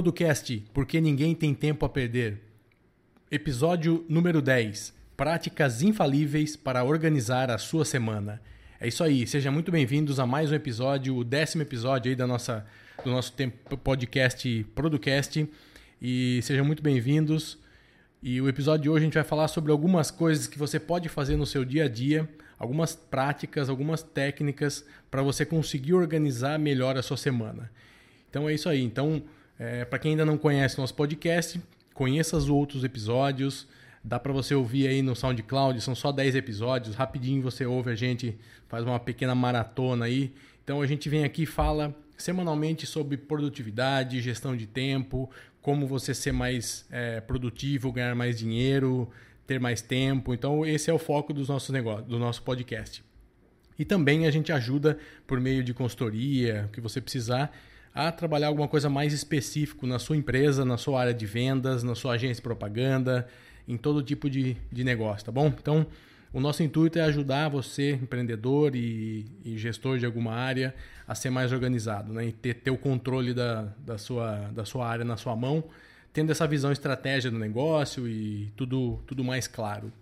Producast, porque ninguém tem tempo a perder. Episódio número 10. Práticas infalíveis para organizar a sua semana. É isso aí, sejam muito bem-vindos a mais um episódio, o décimo episódio aí da nossa, do nosso podcast Producast. E sejam muito bem-vindos. E o episódio de hoje a gente vai falar sobre algumas coisas que você pode fazer no seu dia a dia, algumas práticas, algumas técnicas para você conseguir organizar melhor a sua semana. Então é isso aí. Então, é, para quem ainda não conhece nosso podcast, conheça os outros episódios. Dá para você ouvir aí no SoundCloud, são só 10 episódios. Rapidinho você ouve a gente, faz uma pequena maratona aí. Então a gente vem aqui e fala semanalmente sobre produtividade, gestão de tempo, como você ser mais é, produtivo, ganhar mais dinheiro, ter mais tempo. Então, esse é o foco dos nossos negócios, do nosso podcast. E também a gente ajuda por meio de consultoria, o que você precisar, a trabalhar alguma coisa mais específico na sua empresa, na sua área de vendas, na sua agência de propaganda, em todo tipo de, de negócio, tá bom? Então, o nosso intuito é ajudar você, empreendedor e, e, gestor de alguma área, a ser mais organizado né? e ter, ter o controle da, da, sua, da sua área na sua mão, tendo essa visão estratégia do negócio e tudo, tudo mais claro.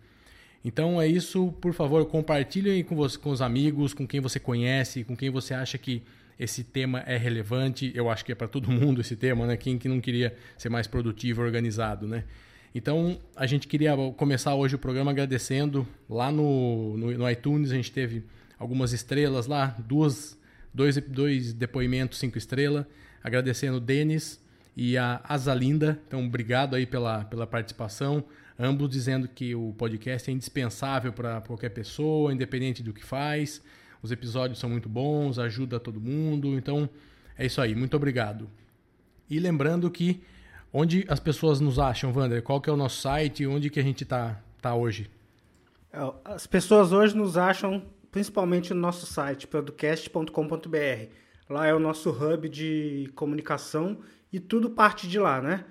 Então é isso, por favor, compartilhe com, você, com os amigos, com quem você conhece, com quem você acha que esse tema é relevante. Eu acho que é para todo mundo esse tema, né? Quem que não queria ser mais produtivo, organizado, né? Então, a gente queria começar hoje o programa agradecendo. Lá no, no, no iTunes a gente teve algumas estrelas lá, duas, dois, dois depoimentos, cinco estrelas. Agradecendo o Denis e a Azalinda. Então, obrigado aí pela, pela participação. Ambos dizendo que o podcast é indispensável para qualquer pessoa, independente do que faz. Os episódios são muito bons, ajuda todo mundo. Então, é isso aí. Muito obrigado. E lembrando que Onde as pessoas nos acham, Wander? Qual que é o nosso site? Onde que a gente está tá hoje? É, as pessoas hoje nos acham principalmente no nosso site, podcast.com.br. Lá é o nosso hub de comunicação e tudo parte de lá, né?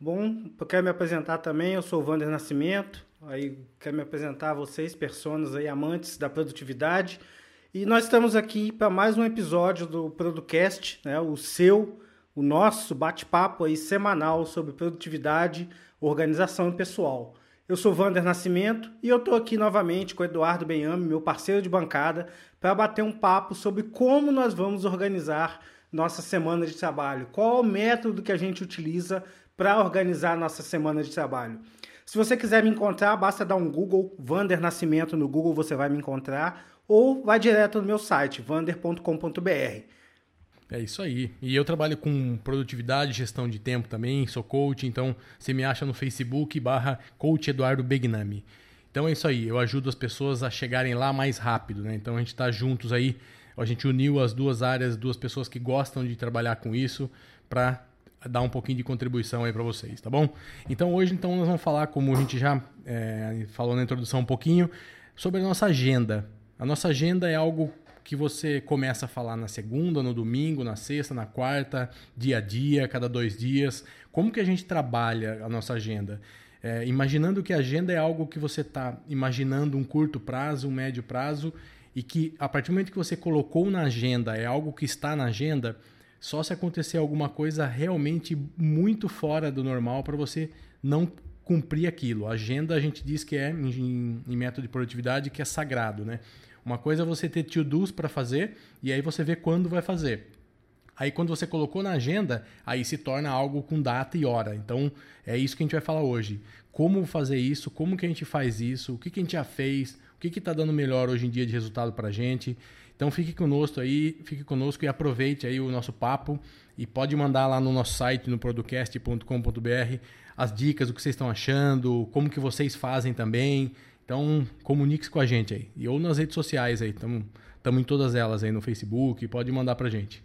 Bom, eu quero me apresentar também, eu sou o Wander Nascimento, aí quero me apresentar a vocês, pessoas aí, amantes da produtividade. E nós estamos aqui para mais um episódio do Producast, né? O seu o nosso bate-papo aí semanal sobre produtividade, organização e pessoal. Eu sou Vander Nascimento e eu estou aqui novamente com Eduardo Benhame, meu parceiro de bancada, para bater um papo sobre como nós vamos organizar nossa semana de trabalho. Qual o método que a gente utiliza para organizar nossa semana de trabalho? Se você quiser me encontrar, basta dar um Google, Vander Nascimento no Google você vai me encontrar, ou vai direto no meu site, vander.com.br. É isso aí. E eu trabalho com produtividade, gestão de tempo também, sou coach, então você me acha no Facebook barra coach Eduardo Begnami. Então é isso aí, eu ajudo as pessoas a chegarem lá mais rápido, né? Então a gente está juntos aí, a gente uniu as duas áreas, duas pessoas que gostam de trabalhar com isso para dar um pouquinho de contribuição aí para vocês, tá bom? Então hoje então nós vamos falar, como a gente já é, falou na introdução um pouquinho, sobre a nossa agenda. A nossa agenda é algo que você começa a falar na segunda, no domingo, na sexta, na quarta, dia a dia, cada dois dias? Como que a gente trabalha a nossa agenda? É, imaginando que a agenda é algo que você está imaginando um curto prazo, um médio prazo, e que a partir do momento que você colocou na agenda é algo que está na agenda, só se acontecer alguma coisa realmente muito fora do normal para você não cumprir aquilo. A agenda a gente diz que é, em, em método de produtividade, que é sagrado, né? Uma coisa é você ter to-dos para fazer e aí você vê quando vai fazer. Aí quando você colocou na agenda, aí se torna algo com data e hora. Então é isso que a gente vai falar hoje. Como fazer isso, como que a gente faz isso, o que, que a gente já fez, o que está dando melhor hoje em dia de resultado para a gente. Então fique conosco aí, fique conosco e aproveite aí o nosso papo e pode mandar lá no nosso site, no podcast.com.br, as dicas, o que vocês estão achando, como que vocês fazem também. Então, comunique-se com a gente aí. E ou nas redes sociais aí, estamos em todas elas aí no Facebook, pode mandar pra gente.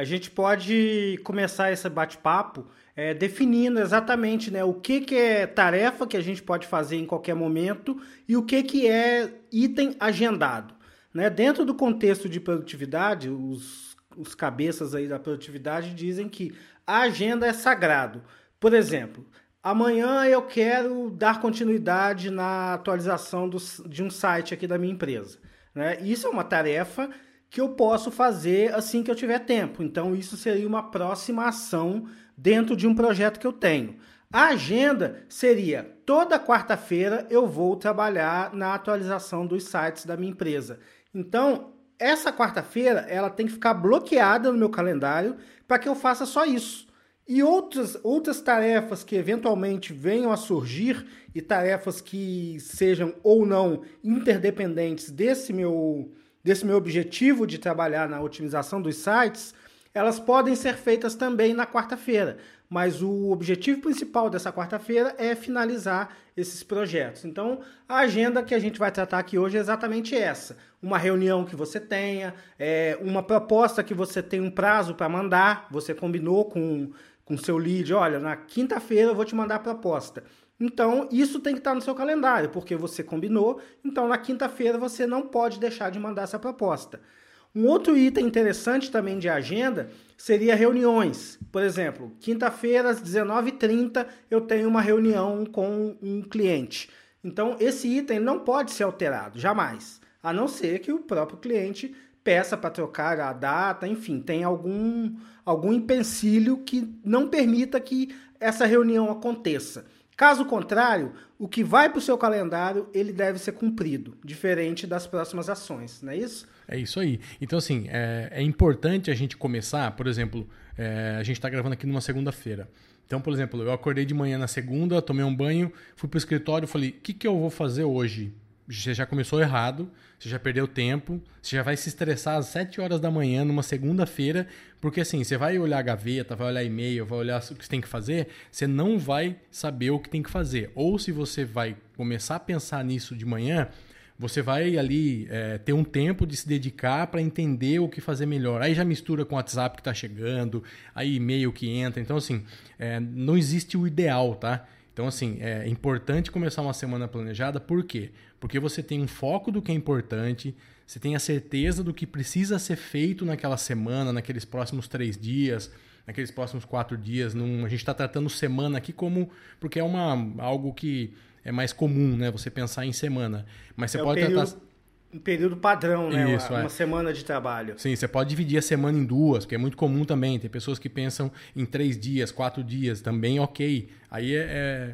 A gente pode começar esse bate-papo é, definindo exatamente né, o que, que é tarefa que a gente pode fazer em qualquer momento e o que, que é item agendado. Né? Dentro do contexto de produtividade, os, os cabeças aí da produtividade dizem que a agenda é sagrado. Por exemplo, Amanhã eu quero dar continuidade na atualização do, de um site aqui da minha empresa. Né? Isso é uma tarefa que eu posso fazer assim que eu tiver tempo. Então, isso seria uma próxima ação dentro de um projeto que eu tenho. A agenda seria toda quarta-feira eu vou trabalhar na atualização dos sites da minha empresa. Então, essa quarta-feira ela tem que ficar bloqueada no meu calendário para que eu faça só isso. E outras, outras tarefas que eventualmente venham a surgir e tarefas que sejam ou não interdependentes desse meu, desse meu objetivo de trabalhar na otimização dos sites, elas podem ser feitas também na quarta-feira. Mas o objetivo principal dessa quarta-feira é finalizar esses projetos. Então, a agenda que a gente vai tratar aqui hoje é exatamente essa: uma reunião que você tenha, é, uma proposta que você tem um prazo para mandar, você combinou com com seu lead, olha, na quinta-feira eu vou te mandar a proposta. Então, isso tem que estar no seu calendário, porque você combinou, então na quinta-feira você não pode deixar de mandar essa proposta. Um outro item interessante também de agenda seria reuniões. Por exemplo, quinta-feira às 19h30 eu tenho uma reunião com um cliente. Então, esse item não pode ser alterado, jamais. A não ser que o próprio cliente peça para trocar a data, enfim, tem algum, algum empecilho que não permita que essa reunião aconteça. Caso contrário, o que vai para o seu calendário, ele deve ser cumprido, diferente das próximas ações, não é isso? É isso aí. Então, assim, é, é importante a gente começar, por exemplo, é, a gente está gravando aqui numa segunda-feira. Então, por exemplo, eu acordei de manhã na segunda, tomei um banho, fui para o escritório e falei, o que, que eu vou fazer hoje? Você já começou errado, você já perdeu tempo, você já vai se estressar às 7 horas da manhã numa segunda-feira, porque assim, você vai olhar a gaveta, vai olhar e-mail, vai olhar o que você tem que fazer, você não vai saber o que tem que fazer. Ou se você vai começar a pensar nisso de manhã, você vai ali é, ter um tempo de se dedicar para entender o que fazer melhor. Aí já mistura com o WhatsApp que está chegando, aí e-mail que entra. Então, assim, é, não existe o ideal, tá? Então, assim, é importante começar uma semana planejada, por quê? Porque você tem um foco do que é importante, você tem a certeza do que precisa ser feito naquela semana, naqueles próximos três dias, naqueles próximos quatro dias. Num, a gente está tratando semana aqui como. porque é uma, algo que é mais comum, né? Você pensar em semana. Mas você é pode período, tratar. Um período padrão, né? Isso, uma, é. uma semana de trabalho. Sim, você pode dividir a semana em duas, que é muito comum também. Tem pessoas que pensam em três dias, quatro dias, também ok. Aí é,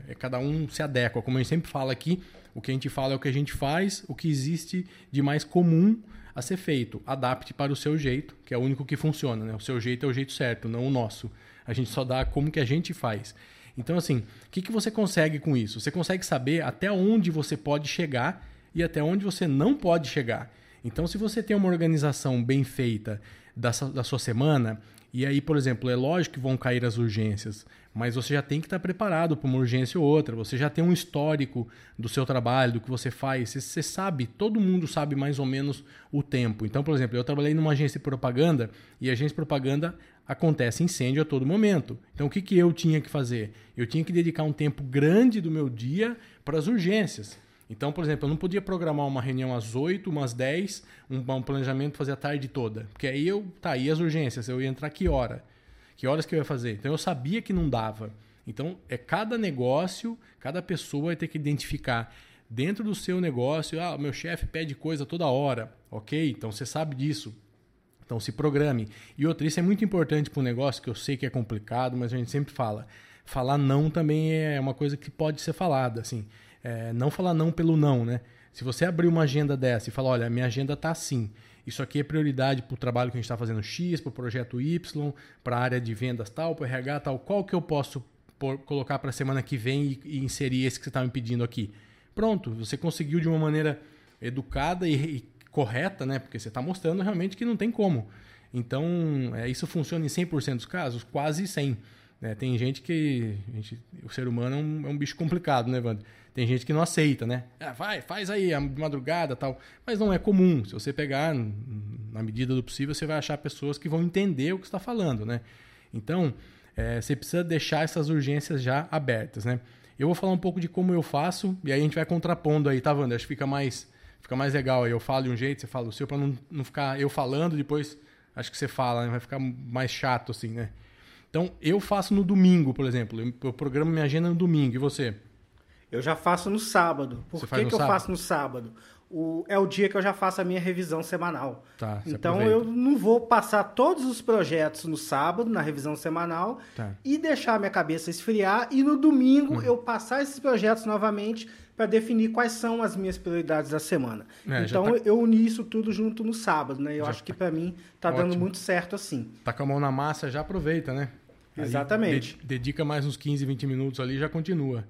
é, é cada um se adequa. Como a gente sempre fala aqui, o que a gente fala é o que a gente faz, o que existe de mais comum a ser feito. Adapte para o seu jeito, que é o único que funciona. Né? O seu jeito é o jeito certo, não o nosso. A gente só dá como que a gente faz. Então, assim, o que, que você consegue com isso? Você consegue saber até onde você pode chegar e até onde você não pode chegar. Então, se você tem uma organização bem feita da, da sua semana, e aí, por exemplo, é lógico que vão cair as urgências, mas você já tem que estar preparado para uma urgência ou outra. Você já tem um histórico do seu trabalho, do que você faz. Você, você, sabe, todo mundo sabe mais ou menos o tempo. Então, por exemplo, eu trabalhei numa agência de propaganda e a agência de propaganda acontece incêndio a todo momento. Então, o que, que eu tinha que fazer? Eu tinha que dedicar um tempo grande do meu dia para as urgências. Então, por exemplo, eu não podia programar uma reunião às 8, umas 10, um, um planejamento fazer a tarde toda. Porque aí eu, tá, e as urgências? Eu ia entrar que hora? Que horas que eu ia fazer? Então eu sabia que não dava. Então, é cada negócio, cada pessoa vai ter que identificar dentro do seu negócio, ah, meu chefe pede coisa toda hora. OK? Então você sabe disso. Então se programe. E outra, isso é muito importante para o negócio, que eu sei que é complicado, mas a gente sempre fala. Falar não também é uma coisa que pode ser falada, assim. É, não falar não pelo não, né? Se você abrir uma agenda dessa e falar, olha, minha agenda está assim, isso aqui é prioridade para o trabalho que a gente está fazendo X, para o projeto Y, para a área de vendas tal, para o RH tal, qual que eu posso por, colocar para a semana que vem e, e, inserir esse que você está me pedindo aqui? Pronto, você conseguiu de uma maneira educada e, e correta, né? Porque você está mostrando realmente que não tem como. Então, é, isso funciona em 100% dos casos? Quase 100%. Né? Tem gente que. Gente, o ser humano é um, é um, bicho complicado, né, Wander? Tem gente que não aceita, né? Ah, vai, faz aí a madrugada tal. Mas não é comum. Se você pegar, na medida do possível, você vai achar pessoas que vão entender o que está falando, né? Então, é, você precisa deixar essas urgências já abertas, né? Eu vou falar um pouco de como eu faço e aí a gente vai contrapondo aí, tá, Wander? Acho que fica mais, fica mais legal. Aí eu falo de um jeito, você fala o seu, para não, não ficar eu falando, depois acho que você fala, né? vai ficar mais chato assim, né? Então, eu faço no domingo, por exemplo. Eu programo minha agenda no domingo. E você? Eu já faço no sábado. Por que, que eu faço no sábado? o, é o dia que eu já faço a minha revisão semanal. Tá, você então aproveita. eu não vou passar todos os projetos no sábado, na revisão semanal, Tá. e deixar a minha cabeça esfriar, e no domingo Uhum. eu passar esses projetos novamente para definir quais são as minhas prioridades da semana. É, então tá- eu uni isso tudo junto no sábado, né? Eu Já acho que para mim tá Ótimo. dando muito certo assim. Tá com a mão na massa, já aproveita, né? Aí Exatamente. de- dedica mais uns 15, 20 minutos ali e já continua.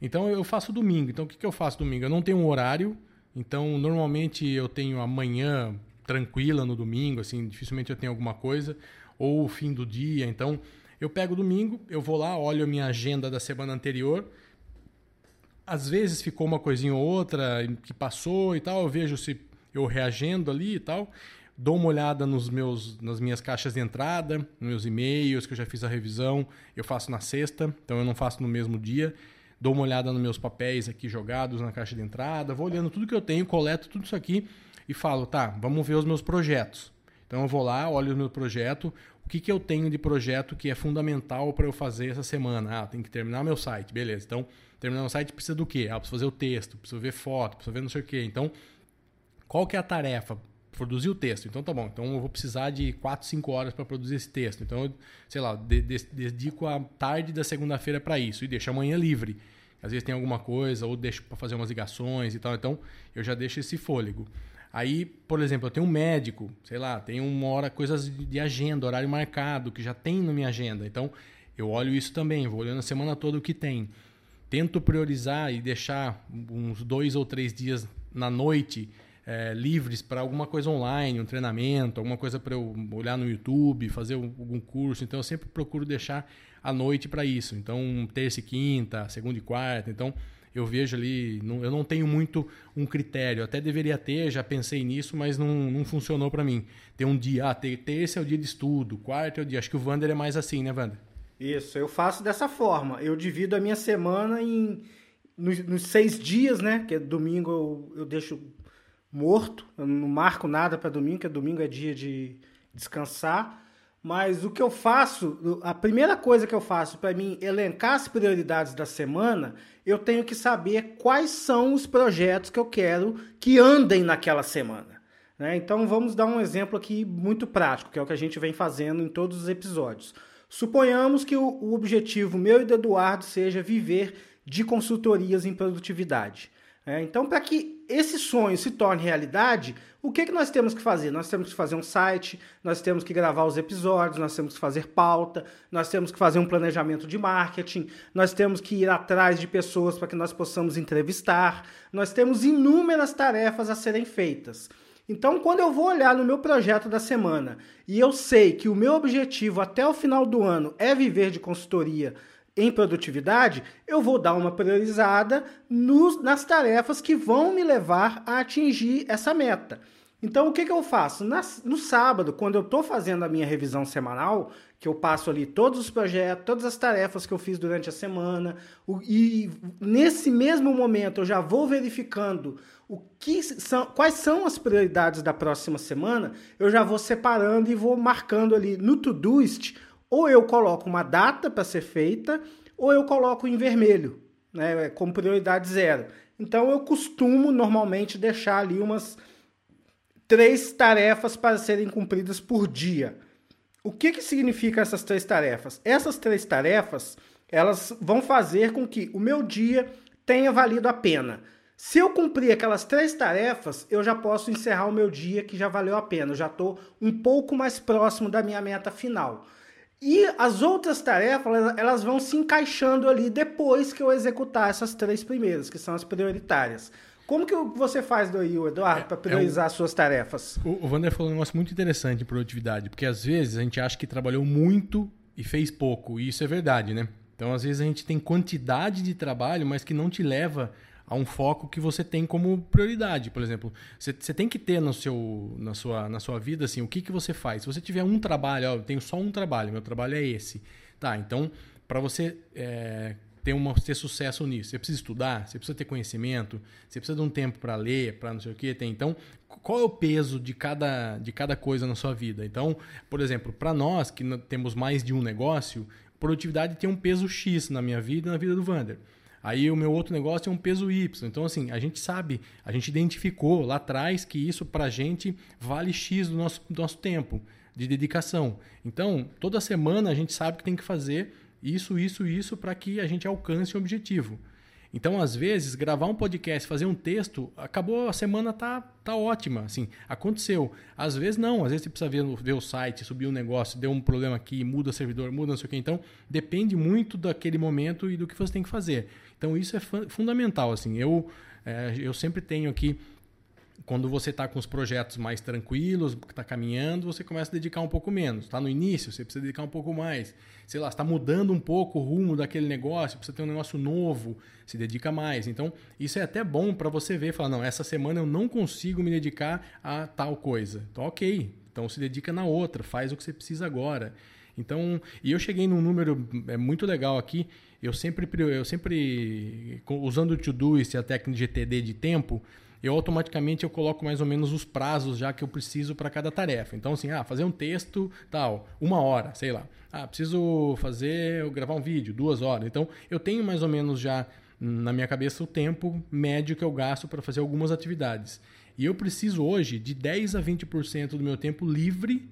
Então eu faço domingo. Então o que, que eu faço domingo? Eu não tenho um horário. Então normalmente eu tenho a manhã tranquila no domingo, assim, dificilmente eu tenho alguma coisa. Ou o fim do dia. Então eu pego domingo, eu vou lá, olho a minha agenda da semana anterior. Às vezes ficou uma coisinha ou outra que passou e tal, eu vejo se eu reagendo ali e tal. Dou uma olhada nos meus, nas minhas caixas de entrada, nos meus e-mails, que eu já fiz a revisão. Eu faço na sexta, então eu não faço no mesmo dia. Dou uma olhada nos meus papéis aqui jogados na caixa de entrada. Vou olhando tudo que eu tenho, coleto tudo isso aqui e falo, tá, vamos ver os meus projetos. Então eu vou lá, olho o meu projeto, o que, que eu tenho de projeto que é fundamental para eu fazer essa semana. Ah, tem que terminar meu site, beleza. Então, terminar meu site precisa do quê? Ah, preciso fazer o texto, preciso ver foto, preciso ver não sei o quê. Então, qual que é a tarefa? Produzir o texto. Então tá bom. Então eu vou precisar de 4, 5 horas para produzir esse texto. Então eu, sei lá, de- de- dedico a tarde da segunda-feira para isso e deixo amanhã livre. Às vezes tem alguma coisa ou deixo para fazer umas ligações e tal. Então eu já deixo esse fôlego. Aí, por exemplo, eu tenho um médico, sei lá, tem uma hora coisas de agenda, horário marcado que já tem na minha agenda. Então eu olho isso também, vou olhando a semana toda o que tem tento priorizar e deixar uns dois ou três dias na noite eh, livres para alguma coisa online, um treinamento, alguma coisa para eu olhar no YouTube, fazer um- algum curso. Então eu sempre procuro deixar a noite para isso. Então terça e quinta, segunda e quarta. Então eu vejo ali, não- eu não tenho muito um critério. Até deveria ter, já pensei nisso, mas não, não funcionou para mim. Ter um dia, ah, ter- terça é o dia de estudo, quarta é o dia. Acho que o Vander é mais assim, né, Vander? Isso, eu faço dessa forma. Eu divido a minha semana em nos, nos seis dias, né? Que é domingo eu, eu deixo morto, eu não marco nada para domingo, que domingo é dia de descansar. Mas o que eu faço, a primeira coisa que eu faço para mim elencar as prioridades da semana, eu tenho que saber quais são os projetos que eu quero que andem naquela semana. né? Então vamos dar um exemplo aqui muito prático, que é o que a gente vem fazendo em todos os episódios. Suponhamos que o, o objetivo meu e do Eduardo seja viver de consultorias em produtividade. né? então, para que esse sonho se torne realidade, o que, que nós temos que fazer? Nós temos que fazer um site, nós temos que gravar os episódios, nós temos que fazer pauta, nós temos que fazer um planejamento de marketing, nós temos que ir atrás de pessoas para que nós possamos entrevistar, nós temos inúmeras tarefas a serem feitas. Então, quando eu vou olhar no meu projeto da semana e eu sei que o meu objetivo até o final do ano é viver de consultoria em produtividade, eu vou dar uma priorizada nos, nas tarefas que vão me levar a atingir essa meta. Então, o que, que eu faço? No sábado, quando eu estou fazendo a minha revisão semanal, que eu passo ali todos os projetos, todas as tarefas que eu fiz durante a semana, o- e nesse mesmo momento eu já vou verificando o que são, quais são as prioridades da próxima semana, eu já vou separando e vou marcando ali no Todoist, ou eu coloco uma data para ser feita, ou eu coloco em vermelho, né, como prioridade zero. Então eu costumo normalmente deixar ali umas três tarefas para serem cumpridas por dia. O que, que significa essas três tarefas? Essas três tarefas, elas vão fazer com que o meu dia tenha valido a pena. Se eu cumprir aquelas três tarefas, eu já posso encerrar o meu dia que já valeu a pena. Eu já estou um pouco mais próximo da minha meta final. E as outras tarefas, elas- vão se encaixando ali depois que eu executar essas três primeiras, que são as prioritárias. Como que você faz daí, Eduardo, para priorizar as suas tarefas? O, o Wander falou um negócio muito interessante em produtividade, porque às vezes a gente acha que trabalhou muito e fez pouco, e isso é verdade, né? Então, às vezes a gente tem quantidade de trabalho, mas que não te leva a um foco que você tem como prioridade. Por exemplo, você, tem que ter no seu, na, sua, na sua vida assim, o que, que você faz. Se você tiver um trabalho, ó, eu tenho só um trabalho, meu trabalho é esse. Tá, então, para você é, ter, uma, ter sucesso nisso, você precisa estudar, você precisa ter conhecimento, você precisa de um tempo para ler, para não sei o que. Tem. Então, qual é o peso de cada, de cada coisa na sua vida? Então, por exemplo, para nós que temos mais de um negócio, produtividade tem um peso X na minha vida e na vida do Vander. Aí o meu outro negócio é um peso Y. Então, assim, a gente sabe, a gente identificou lá atrás que isso para a gente vale X do nosso, do nosso tempo de dedicação. Então, toda semana a gente sabe que tem que fazer isso, isso, isso para que a gente alcance o objetivo. Então, às vezes, gravar um podcast, fazer um texto, acabou, a semana tá, tá ótima, assim, aconteceu. Às vezes não, às vezes você precisa ver, ver o site, subir um negócio, deu um problema aqui, muda servidor, muda não sei o que. Então, depende muito daquele momento e do que você tem que fazer. Então, isso é fundamental, assim. Eu, é, eu sempre tenho aqui quando você está com os projetos mais tranquilos, está caminhando, você começa a dedicar um pouco menos. Está no início, você precisa dedicar um pouco mais. Sei lá, está mudando um pouco o rumo daquele negócio, precisa ter um negócio novo, se dedica mais. Então, isso é até bom para você ver, falar, não, essa semana eu não consigo me dedicar a tal coisa. Então, ok. Então, se dedica na outra, faz o que você precisa agora. Então, e eu cheguei num número é muito legal aqui. Eu sempre, eu sempre usando o Todoist e a técnica de GTD de tempo, eu automaticamente eu coloco mais ou menos os prazos já que eu preciso para cada tarefa. Então, assim, ah, fazer um texto, tal, uma hora, sei lá. Ah, preciso fazer, gravar um vídeo, duas horas. Então, eu tenho mais ou menos já na minha cabeça o tempo médio que eu gasto para fazer algumas atividades. E eu preciso hoje de 10 a 20% do meu tempo livre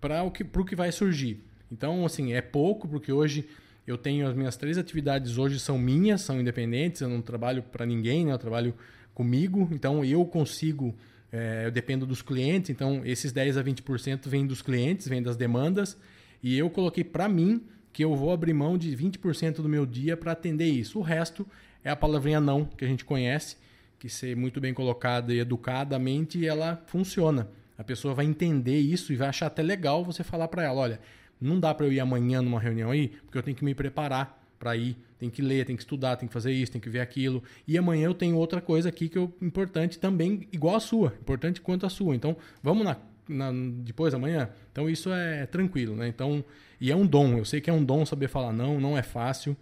para o que, o que vai surgir. Então, assim, é pouco, porque hoje eu tenho as minhas três atividades hoje são minhas, são independentes, eu não trabalho para ninguém, né? eu trabalho comigo, então eu consigo, é, eu dependo dos clientes, então esses 10 a 20% vêm dos clientes, vêm das demandas, e eu coloquei para mim que eu vou abrir mão de 20% do meu dia para atender isso. O resto é a palavrinha não, que a gente conhece, que ser muito bem colocada e educadamente, ela funciona. A pessoa vai entender isso e vai achar até legal você falar para ela, olha, não dá para eu ir amanhã numa reunião aí, porque eu tenho que me preparar para ir, tem que ler, tem que estudar, tem que fazer isso, tem que ver aquilo. E amanhã eu tenho outra coisa aqui que é importante também, igual a sua, importante quanto a sua. Então, vamos na, na depois amanhã. Então isso é tranquilo, né? Então, e é um dom. Eu sei que é um dom saber falar não, não é fácil.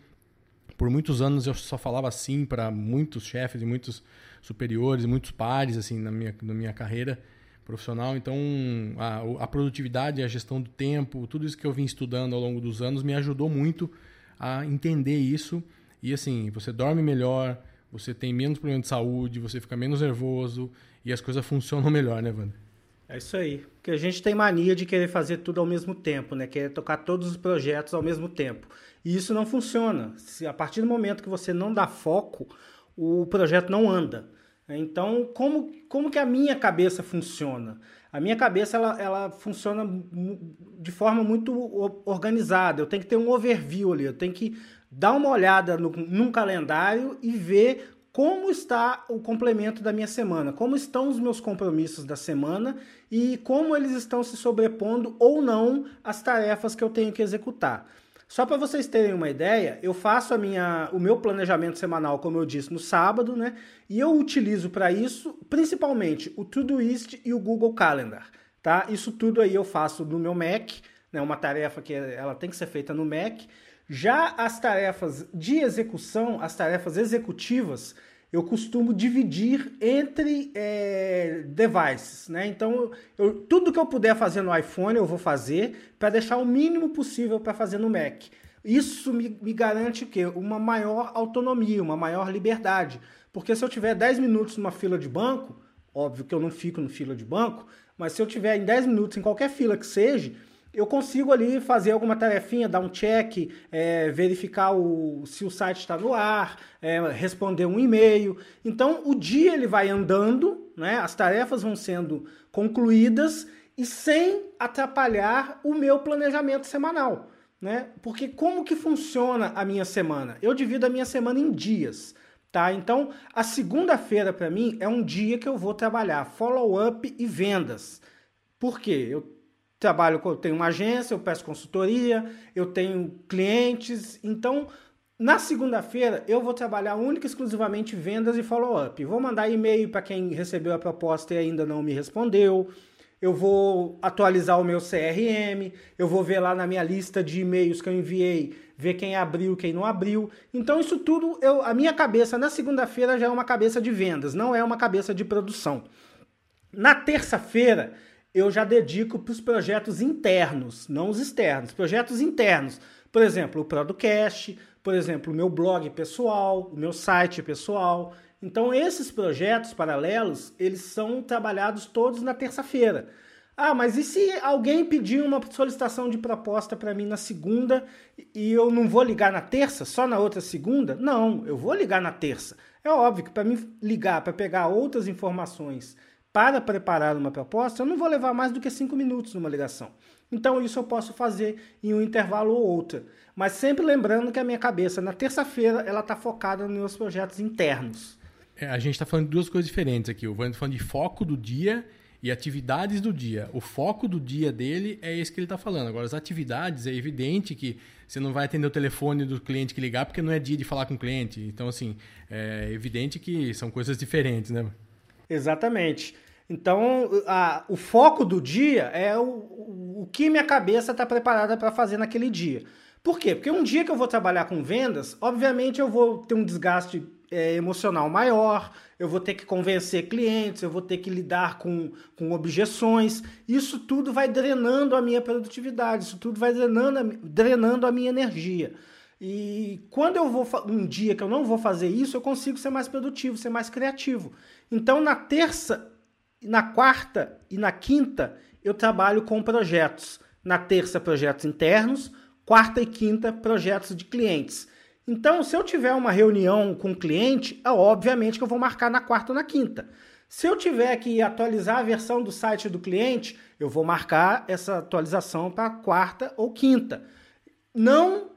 Por muitos anos eu só falava sim para muitos chefes e muitos superiores, muitos pares assim na minha, na minha carreira profissional. Então, a, a produtividade, a gestão do tempo, tudo isso que eu vim estudando ao longo dos anos me ajudou muito a entender isso. E assim, você dorme melhor, você tem menos problema de saúde, você fica menos nervoso e as coisas funcionam melhor, né, Wander? É isso aí. Porque a gente tem mania de querer fazer tudo ao mesmo tempo, né? Querer tocar todos os projetos ao mesmo tempo. E isso não funciona. Se a partir do momento que você não dá foco, o projeto não anda. Então, como, como que a minha cabeça funciona? A minha cabeça ela, ela funciona de forma muito organizada. Eu tenho que ter um overview ali, eu tenho que dar uma olhada no, num calendário e ver como está o complemento da minha semana, como estão os meus compromissos da semana e como eles estão se sobrepondo ou não às tarefas que eu tenho que executar. Só para vocês terem uma ideia, eu faço a minha, o meu planejamento semanal, como eu disse, no sábado, né? E eu utilizo para isso principalmente o Todoist e o Google Calendar, tá? Isso tudo aí eu faço no meu Mac, né? Uma tarefa que ela tem que ser feita no Mac. Já as tarefas de execução, as tarefas executivas, eu costumo dividir entre é, devices, né? Então, eu, tudo que eu puder fazer no iPhone eu vou fazer para deixar o mínimo possível para fazer no Mac. Isso me, me garante o quê? Uma maior autonomia, uma maior liberdade. Porque se eu tiver 10 minutos numa fila de banco, óbvio que eu não fico no fila de banco, mas se eu tiver em 10 minutos em qualquer fila que seja, eu consigo ali fazer alguma tarefinha, dar um check, é, verificar o, se o site está no ar, é, responder um e-mail. Então o dia ele vai andando, né? as tarefas vão sendo concluídas e sem atrapalhar o meu planejamento semanal. Né? Porque como que funciona a minha semana? Eu divido a minha semana em dias. Tá? Então, a segunda-feira para mim é um dia que eu vou trabalhar follow-up e vendas. Por quê? Eu trabalho, eu tenho uma agência, eu peço consultoria, eu tenho clientes, então na segunda-feira eu vou trabalhar única e exclusivamente vendas e follow-up. Vou mandar e-mail para quem recebeu a proposta e ainda não me respondeu. Eu vou atualizar o meu CRM, eu vou ver lá na minha lista de e-mails que eu enviei, ver quem abriu, quem não abriu. Então isso tudo, eu, a minha cabeça na segunda-feira já é uma cabeça de vendas, não é uma cabeça de produção. Na terça-feira, eu já dedico para os projetos internos, não os externos, projetos internos. Por exemplo, o Producast, por exemplo, o meu blog pessoal, o meu site pessoal. Então, esses projetos paralelos, eles são trabalhados todos na terça-feira. Ah, mas e se alguém pedir uma solicitação de proposta para mim na segunda e eu não vou ligar na terça, só na outra segunda? Não, eu vou ligar na terça. É óbvio que para mim ligar, para pegar outras informações para preparar uma proposta, eu não vou levar mais do que cinco minutos numa ligação. Então isso eu posso fazer em um intervalo ou outro. Mas sempre lembrando que a minha cabeça, na terça-feira, ela está focada nos meus projetos internos. É, a gente está falando de duas coisas diferentes aqui. O Vando tá falando de foco do dia e atividades do dia. O foco do dia dele é esse que ele está falando. Agora, as atividades, é evidente que você não vai atender o telefone do cliente que ligar porque não é dia de falar com o cliente. Então, assim, é evidente que são coisas diferentes, né? Exatamente. Então, a, o foco do dia é o, o que minha cabeça está preparada para fazer naquele dia. Por quê? Porque um dia que eu vou trabalhar com vendas, obviamente eu vou ter um desgaste é, emocional maior, eu vou ter que convencer clientes, eu vou ter que lidar com, com objeções. Isso tudo vai drenando a minha produtividade, isso tudo vai drenando, drenando a minha energia. E quando eu vou um dia que eu não vou fazer isso, eu consigo ser mais produtivo, ser mais criativo. Então na terça, na quarta e na quinta eu trabalho com projetos. Na terça projetos internos, quarta e quinta projetos de clientes. Então, se eu tiver uma reunião com o cliente, é obviamente que eu vou marcar na quarta ou na quinta. Se eu tiver que atualizar a versão do site do cliente, eu vou marcar essa atualização para quarta ou quinta. Não,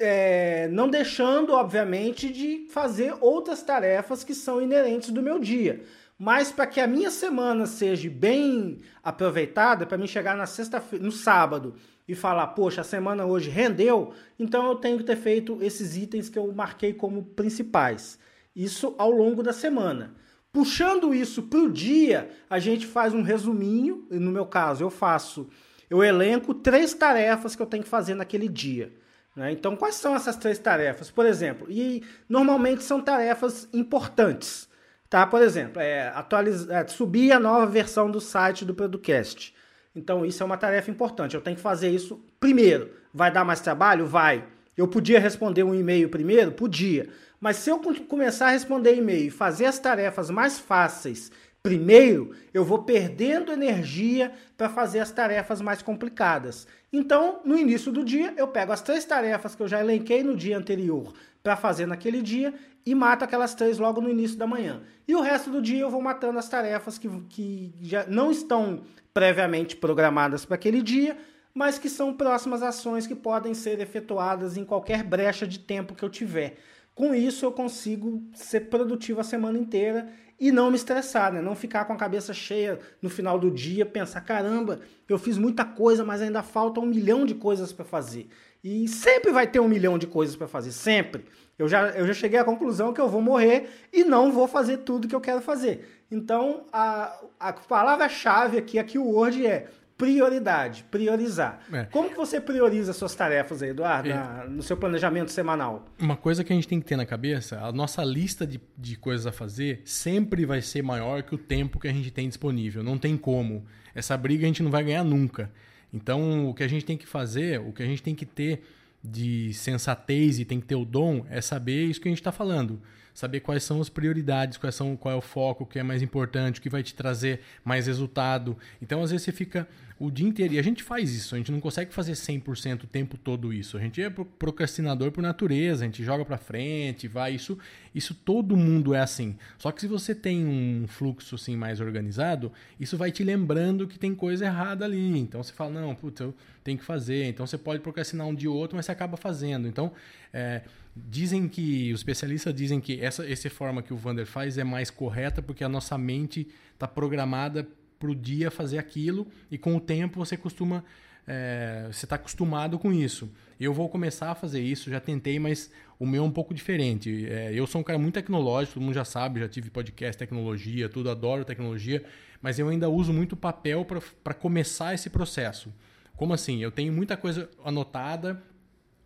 é, não deixando, obviamente, de fazer outras tarefas que são inerentes do meu dia. Mas para que a minha semana seja bem aproveitada, para mim chegar na sexta no sábado e falar, poxa, a semana hoje rendeu, então eu tenho que ter feito esses itens que eu marquei como principais. Isso ao longo da semana. Puxando isso para o dia, a gente faz um resuminho, no meu caso eu faço, eu elenco três tarefas que eu tenho que fazer naquele dia. Né? Então, quais são essas três tarefas? Por exemplo, e normalmente são tarefas importantes. Tá? Por exemplo, é, atualizar, é, subir a nova versão do site do Producast. Então isso é uma tarefa importante. Eu tenho que fazer isso primeiro. Vai dar mais trabalho? Vai. Eu podia responder um e-mail primeiro? Podia. Mas se eu começar a responder e-mail e fazer as tarefas mais fáceis primeiro, eu vou perdendo energia para fazer as tarefas mais complicadas. Então, no início do dia, eu pego as três tarefas que eu já elenquei no dia anterior para fazer naquele dia e mato aquelas três logo no início da manhã. E o resto do dia eu vou matando as tarefas que, que já não estão previamente programadas para aquele dia, mas que são próximas ações que podem ser efetuadas em qualquer brecha de tempo que eu tiver. Com isso eu consigo ser produtivo a semana inteira e não me estressar, né? Não ficar com a cabeça cheia no final do dia, pensar caramba, eu fiz muita coisa, mas ainda falta um milhão de coisas para fazer. E sempre vai ter um milhão de coisas para fazer, sempre. Eu já, eu já cheguei à conclusão que eu vou morrer e não vou fazer tudo que eu quero fazer. Então, a, a palavra-chave aqui, aqui o Word é prioridade, priorizar. É. Como que você prioriza suas tarefas aí, Eduardo, é. na, no seu planejamento semanal? Uma coisa que a gente tem que ter na cabeça, a nossa lista de, de coisas a fazer sempre vai ser maior que o tempo que a gente tem disponível. Não tem como. Essa briga a gente não vai ganhar nunca. Então, o que a gente tem que fazer, o que a gente tem que ter de sensatez e tem que ter o dom é saber isso que a gente está falando saber quais são as prioridades, quais são, qual é o foco, o que é mais importante, o que vai te trazer mais resultado. Então, às vezes, você fica o dia inteiro. E a gente faz isso, a gente não consegue fazer 100% o tempo todo isso. A gente é procrastinador por natureza, a gente joga para frente, vai. Isso, isso todo mundo é assim. Só que se você tem um fluxo assim mais organizado, isso vai te lembrando que tem coisa errada ali. Então você fala, não, putz, eu tenho que fazer. Então você pode procrastinar um dia ou outro, mas você acaba fazendo. Então, é, dizem que, os especialistas dizem que essa, essa forma que o Vander faz é mais correta porque a nossa mente está programada para o dia fazer aquilo e com o tempo você costuma é, você está acostumado com isso. Eu vou começar a fazer isso, já tentei, mas o meu é um pouco diferente. É, eu sou um cara muito tecnológico, todo mundo já sabe, já tive podcast, tecnologia, tudo, adoro tecnologia, mas eu ainda uso muito papel para começar esse processo. Como assim? Eu tenho muita coisa anotada,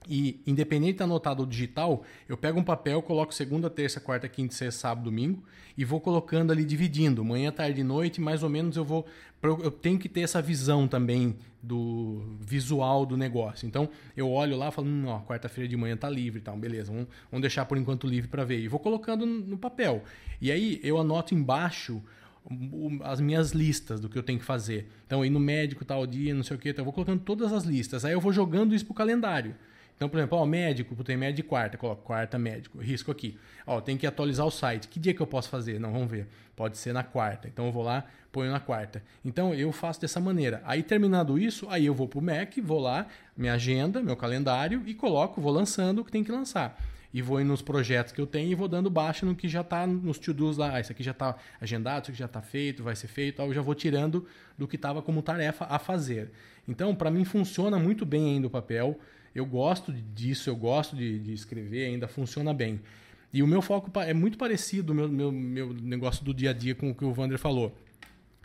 E independente de estar anotado ou digital, eu pego um papel, coloco segunda, terça, quarta, quinta, sexta, sábado, domingo e vou colocando ali dividindo, manhã, tarde e noite, mais ou menos eu vou eu tenho que ter essa visão também do visual do negócio. Então eu olho lá, falo, hum, ó, quarta-feira de manhã tá livre, tá, beleza, vamos, vamos deixar por enquanto livre para ver e vou colocando no papel. E aí eu anoto embaixo as minhas listas do que eu tenho que fazer. Então, ir no médico tal dia, não sei o que, então eu vou colocando todas as listas. Aí eu vou jogando isso pro calendário. Então, por exemplo, ó, médico, tem médico de quarta, coloco quarta médico, risco aqui. Ó, tem que atualizar o site. Que dia que eu posso fazer? Não, vamos ver. Pode ser na quarta. Então eu vou lá, ponho na quarta. Então eu faço dessa maneira. Aí terminado isso, aí eu vou pro Mac, vou lá, minha agenda, meu calendário e coloco, vou lançando o que tem que lançar. E vou indo nos projetos que eu tenho e vou dando baixa no que já está nos to-dos lá. Ah, isso aqui já está agendado, isso aqui já está feito, vai ser feito. Eu já vou tirando do que estava como tarefa a fazer. Então, para mim, funciona muito bem ainda o papel. Eu gosto disso, eu gosto de, de escrever, ainda funciona bem. E o meu foco é muito parecido, o meu, meu, meu negócio do dia a dia com o que o Vander falou.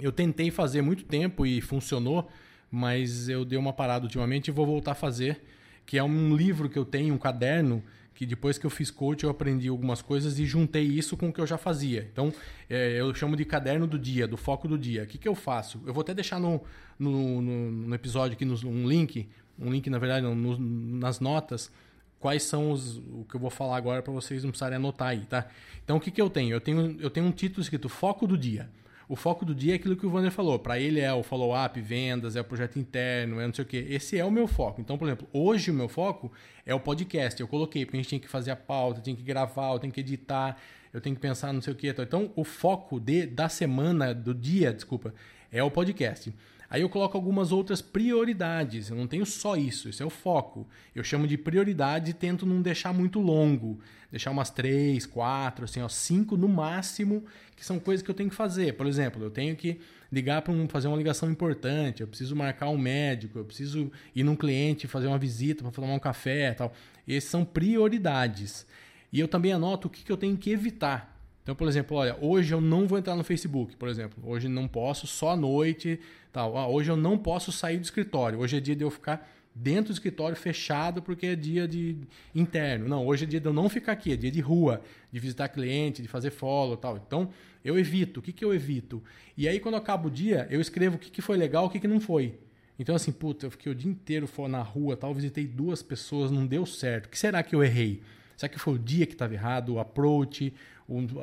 Eu tentei fazer muito tempo e funcionou, mas eu dei uma parada ultimamente e vou voltar a fazer, que é um livro que eu tenho, um caderno, que depois que eu fiz coach eu aprendi algumas coisas e juntei isso com o que eu já fazia. Então, é, eu chamo de caderno do dia, do foco do dia. O que, que eu faço? Eu vou até deixar no, no, no, no episódio aqui um link um link, na verdade, no, nas notas, quais são os, o que eu vou falar agora para vocês não precisarem anotar aí, tá? Então, o que, que eu tenho? Eu tenho, eu tenho um título escrito Foco do Dia. O foco do dia é aquilo que o Wander falou. Para ele é o follow-up, vendas, é o projeto interno, é não sei o quê. Esse é o meu foco. Então, por exemplo, hoje o meu foco é o podcast. Eu coloquei, porque a gente tinha que fazer a pauta, tinha que gravar, eu tenho que editar, eu tenho que pensar não sei o quê. Então, o foco de, da semana, do dia, desculpa, é o podcast. Aí eu coloco algumas outras prioridades. Eu não tenho só isso, isso é o foco. Eu chamo de prioridade e tento não deixar muito longo. Deixar umas três, quatro, assim, ó, cinco no máximo, que são coisas que eu tenho que fazer. Por exemplo, eu tenho que ligar para um, fazer uma ligação importante, eu preciso marcar um médico, eu preciso ir num cliente fazer uma visita para tomar um café tal. Esses são prioridades. E eu também anoto o que, que eu tenho que evitar. Então, por exemplo, olha, hoje eu não vou entrar no Facebook, por exemplo. Hoje não posso, só à noite, tal. Ah, hoje eu não posso sair do escritório. Hoje é dia de eu ficar dentro do escritório fechado porque é dia de interno. Não, hoje é dia de eu não ficar aqui, é dia de rua, de visitar cliente, de fazer follow, tal. Então, eu evito. O que, que eu evito? E aí, quando acaba o dia, eu escrevo o que, que foi legal, o que, que não foi. Então, assim, puta, eu fiquei o dia inteiro na rua, tal, visitei duas pessoas, não deu certo. O que será que eu errei? Será que foi o dia que estava errado, o approach,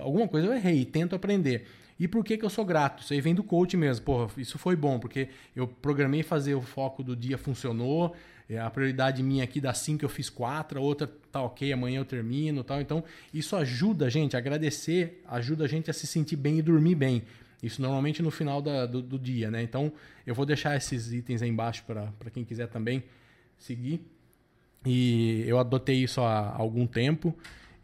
alguma coisa eu errei, tento aprender. E por que, que eu sou grato? Isso aí vem do coach mesmo. Porra, isso foi bom, porque eu programei fazer o foco do dia, funcionou. É, a prioridade minha aqui das 5 eu fiz 4, a outra tá ok, amanhã eu termino tal. Então, isso ajuda a gente, agradecer, ajuda a gente a se sentir bem e dormir bem. Isso normalmente no final da, do, do, dia, né? Então, eu vou deixar esses itens aí embaixo para quem quiser também seguir. E eu adotei isso há algum tempo.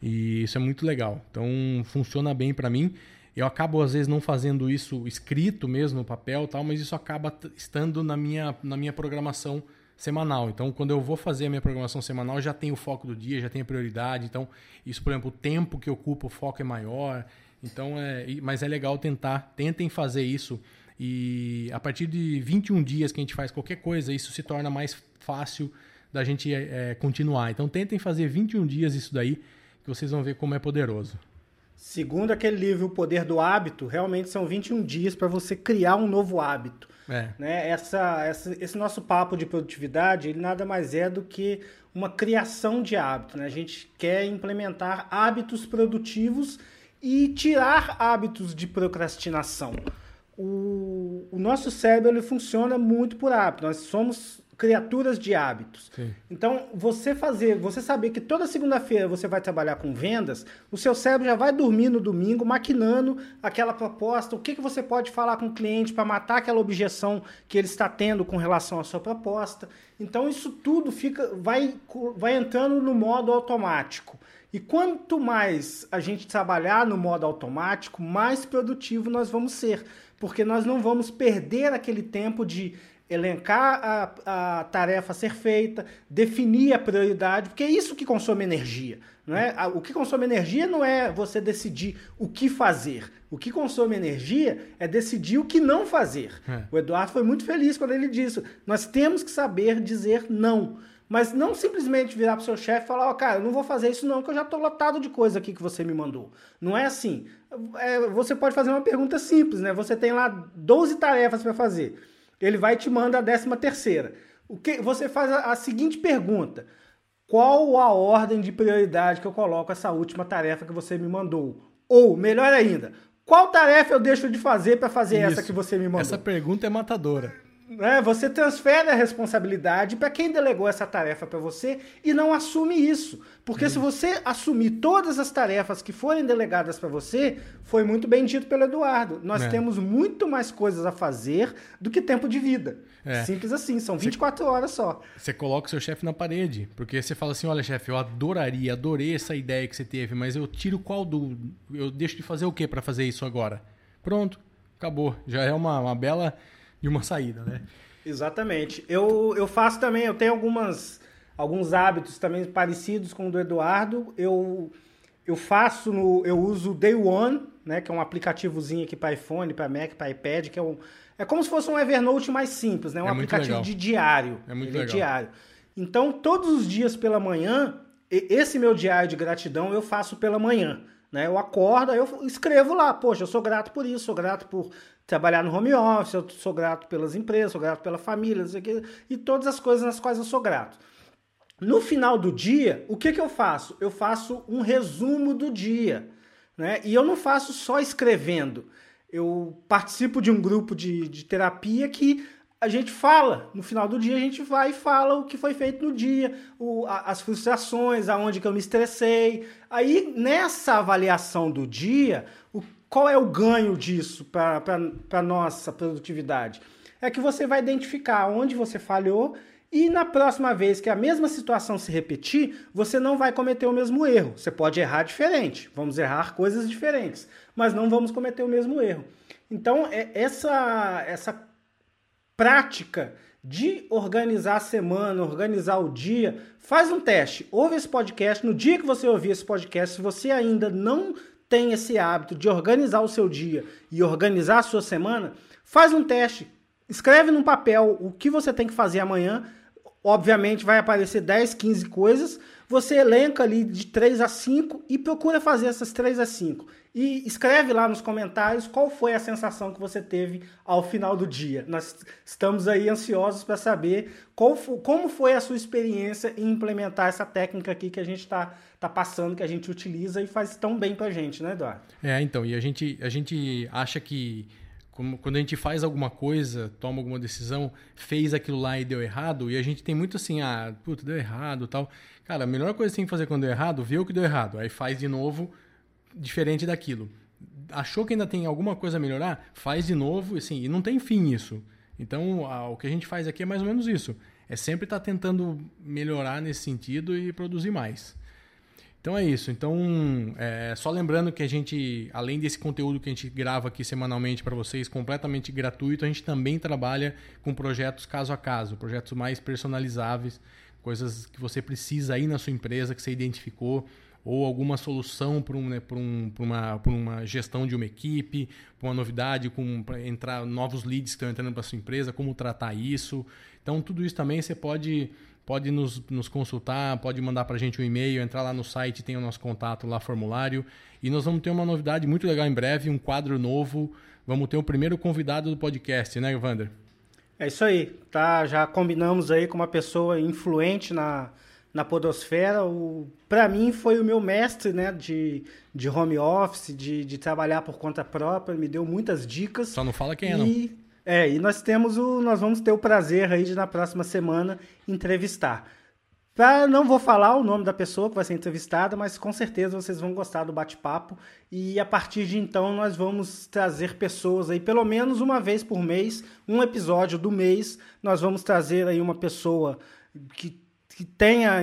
E isso é muito legal. Então funciona bem para mim. Eu acabo às vezes não fazendo isso escrito mesmo no papel, tal, mas isso acaba estando na minha, na minha programação semanal. Então, quando eu vou fazer a minha programação semanal, já tem o foco do dia, já tem a prioridade. Então, isso, por exemplo, o tempo que ocupa o foco é maior. Então, é, mas é legal tentar, tentem fazer isso. E a partir de 21 dias que a gente faz qualquer coisa, isso se torna mais fácil da gente é, continuar. Então, tentem fazer 21 dias isso daí que vocês vão ver como é poderoso. Segundo aquele livro O Poder do Hábito, realmente são 21 dias para você criar um novo hábito. É. Né? Essa, essa, esse nosso papo de produtividade, ele nada mais é do que uma criação de hábito. Né? A gente quer implementar hábitos produtivos e tirar hábitos de procrastinação. O, o nosso cérebro ele funciona muito por hábito. Nós somos criaturas de hábitos. Sim. Então, você fazer, você saber que toda segunda-feira você vai trabalhar com vendas, o seu cérebro já vai dormir no domingo maquinando aquela proposta, o que, que você pode falar com o cliente para matar aquela objeção que ele está tendo com relação à sua proposta. Então, isso tudo fica vai, vai entrando no modo automático. E quanto mais a gente trabalhar no modo automático, mais produtivo nós vamos ser, porque nós não vamos perder aquele tempo de elencar a, a tarefa a ser feita, definir a prioridade, porque é isso que consome energia. Não é? O que consome energia não é você decidir o que fazer. O que consome energia é decidir o que não fazer. É. O Eduardo foi muito feliz quando ele disse: nós temos que saber dizer não. Mas não simplesmente virar pro seu chefe e falar, ó, oh, cara, eu não vou fazer isso não, que eu já tô lotado de coisa aqui que você me mandou. Não é assim. É, você pode fazer uma pergunta simples, né? Você tem lá 12 tarefas para fazer. Ele vai e te manda a décima terceira. O que, você faz a, a seguinte pergunta. Qual a ordem de prioridade que eu coloco essa última tarefa que você me mandou? Ou, melhor ainda, qual tarefa eu deixo de fazer para fazer Isso. essa que você me mandou? Essa pergunta é matadora. É, você transfere a responsabilidade para quem delegou essa tarefa para você e não assume isso. Porque se você assumir todas as tarefas que forem delegadas para você, foi muito bem dito pelo Eduardo. Nós é. temos muito mais coisas a fazer do que tempo de vida. É. Simples assim, são 24 você, horas só. Você coloca o seu chefe na parede, porque você fala assim: olha, chefe, eu adoraria, adorei essa ideia que você teve, mas eu tiro qual do. Eu deixo de fazer o que para fazer isso agora? Pronto, acabou. Já é uma, uma bela de uma saída, né? Exatamente. Eu, eu faço também, eu tenho algumas, alguns hábitos também parecidos com o do Eduardo. Eu, eu faço no. Eu uso o Day One, né? Que é um aplicativozinho aqui para iPhone, para Mac, para iPad, que é um. É como se fosse um Evernote mais simples, né? Um é aplicativo legal. de diário. É muito Ele é legal. É diário. Então, todos os dias pela manhã, esse meu diário de gratidão eu faço pela manhã. Né? Eu acordo, eu escrevo lá, poxa, eu sou grato por isso, sou grato por trabalhar no home office, eu sou grato pelas empresas, sou grato pela família, e todas as coisas nas quais eu sou grato. No final do dia, o que, que eu faço? Eu faço um resumo do dia. Né? E eu não faço só escrevendo. Eu participo de um grupo de, de terapia que a gente fala. No final do dia, a gente vai e fala o que foi feito no dia, o, a, as frustrações, aonde que eu me estressei. Aí, nessa avaliação do dia, o qual é o ganho disso para a nossa produtividade? É que você vai identificar onde você falhou e na próxima vez que a mesma situação se repetir, você não vai cometer o mesmo erro. Você pode errar diferente, vamos errar coisas diferentes, mas não vamos cometer o mesmo erro. Então, é essa, essa prática de organizar a semana, organizar o dia, faz um teste. Ouve esse podcast. No dia que você ouvir esse podcast, se você ainda não tem esse hábito de organizar o seu dia e organizar a sua semana, faz um teste. Escreve num papel o que você tem que fazer amanhã. Obviamente vai aparecer 10, 15 coisas. Você elenca ali de 3 a 5 e procura fazer essas 3 a 5. E escreve lá nos comentários qual foi a sensação que você teve ao final do dia. Nós estamos aí ansiosos para saber qual, como foi a sua experiência em implementar essa técnica aqui que a gente está tá passando, que a gente utiliza e faz tão bem para a gente, né, Eduardo? É, então, e a gente, a gente acha que como, quando a gente faz alguma coisa, toma alguma decisão, fez aquilo lá e deu errado, e a gente tem muito assim, ah, puta, deu errado tal. Cara, a melhor coisa que tem que fazer quando deu errado, vê o que deu errado, aí faz de novo diferente daquilo. Achou que ainda tem alguma coisa a melhorar? Faz de novo, assim, e não tem fim isso. Então, a, o que a gente faz aqui é mais ou menos isso. É sempre estar tá tentando melhorar nesse sentido e produzir mais. Então é isso. Então, é, só lembrando que a gente, além desse conteúdo que a gente grava aqui semanalmente para vocês, completamente gratuito, a gente também trabalha com projetos caso a caso, projetos mais personalizáveis, coisas que você precisa aí na sua empresa, que você identificou, ou alguma solução para um, né, um, uma, uma gestão de uma equipe, para uma novidade, para entrar novos leads que estão entrando para sua empresa, como tratar isso. Então, tudo isso também você pode pode nos, nos consultar, pode mandar para a gente um e-mail, entrar lá no site, tem o nosso contato lá, formulário. E nós vamos ter uma novidade muito legal em breve, um quadro novo. Vamos ter o primeiro convidado do podcast, né, Wander? É isso aí, tá? Já combinamos aí com uma pessoa influente na, na podosfera. O, para mim foi o meu mestre, né, de, de home office, de, de trabalhar por conta própria, me deu muitas dicas. Só não fala quem é, e... não. É, e nós temos o, nós vamos ter o prazer aí de na próxima semana entrevistar. Pra, não vou falar o nome da pessoa que vai ser entrevistada, mas com certeza vocês vão gostar do bate-papo. E a partir de então nós vamos trazer pessoas aí, pelo menos uma vez por mês, um episódio do mês, nós vamos trazer aí uma pessoa que, que tenha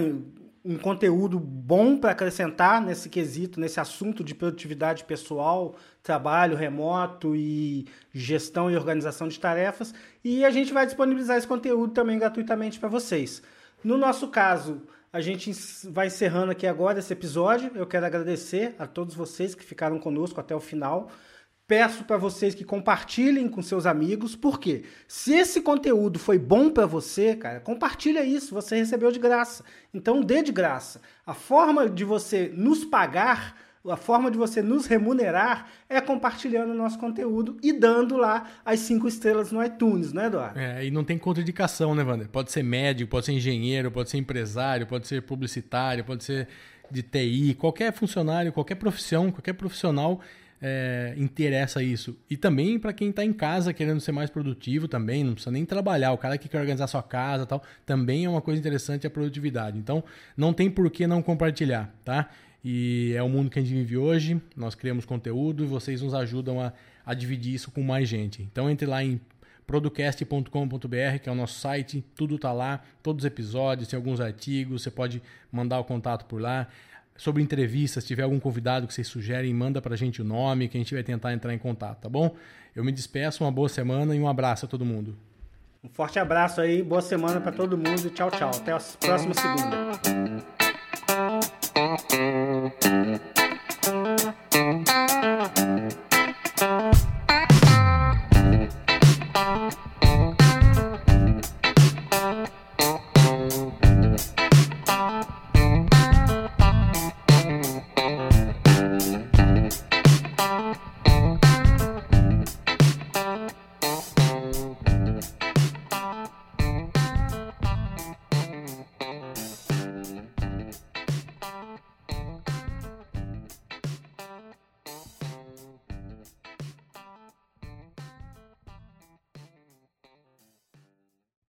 um conteúdo bom para acrescentar nesse quesito, nesse assunto de produtividade pessoal, trabalho remoto e gestão e organização de tarefas. E a gente vai disponibilizar esse conteúdo também gratuitamente para vocês. No nosso caso, a gente vai encerrando aqui agora esse episódio. Eu quero agradecer a todos vocês que ficaram conosco até o final. Peço para vocês que compartilhem com seus amigos, porque se esse conteúdo foi bom para você, cara, compartilha isso, você recebeu de graça. Então dê de graça. A forma de você nos pagar, a forma de você nos remunerar é compartilhando o nosso conteúdo e dando lá as cinco estrelas no iTunes, né, Eduardo? É, e não tem contraindicação, né, Wander? Pode ser médico, pode ser engenheiro, pode ser empresário, pode ser publicitário, pode ser de TI, qualquer funcionário, qualquer profissão, qualquer profissional é, interessa isso. E também para quem está em casa querendo ser mais produtivo também, não precisa nem trabalhar. O cara que quer organizar sua casa tal, também é uma coisa interessante a produtividade. Então, não tem por que não compartilhar, tá? E é o mundo que a gente vive hoje. Nós criamos conteúdo e vocês nos ajudam a, a dividir isso com mais gente. Então, entre lá em producast.com.br, que é o nosso site, tudo está lá, todos os episódios, tem alguns artigos, você pode mandar o contato por lá sobre entrevistas, tiver algum convidado que vocês sugerem, manda para a gente o nome, que a gente vai tentar entrar em contato, tá bom? Eu me despeço, uma boa semana e um abraço a todo mundo. Um forte abraço aí, boa semana para todo mundo e tchau, tchau. Até a próxima segunda.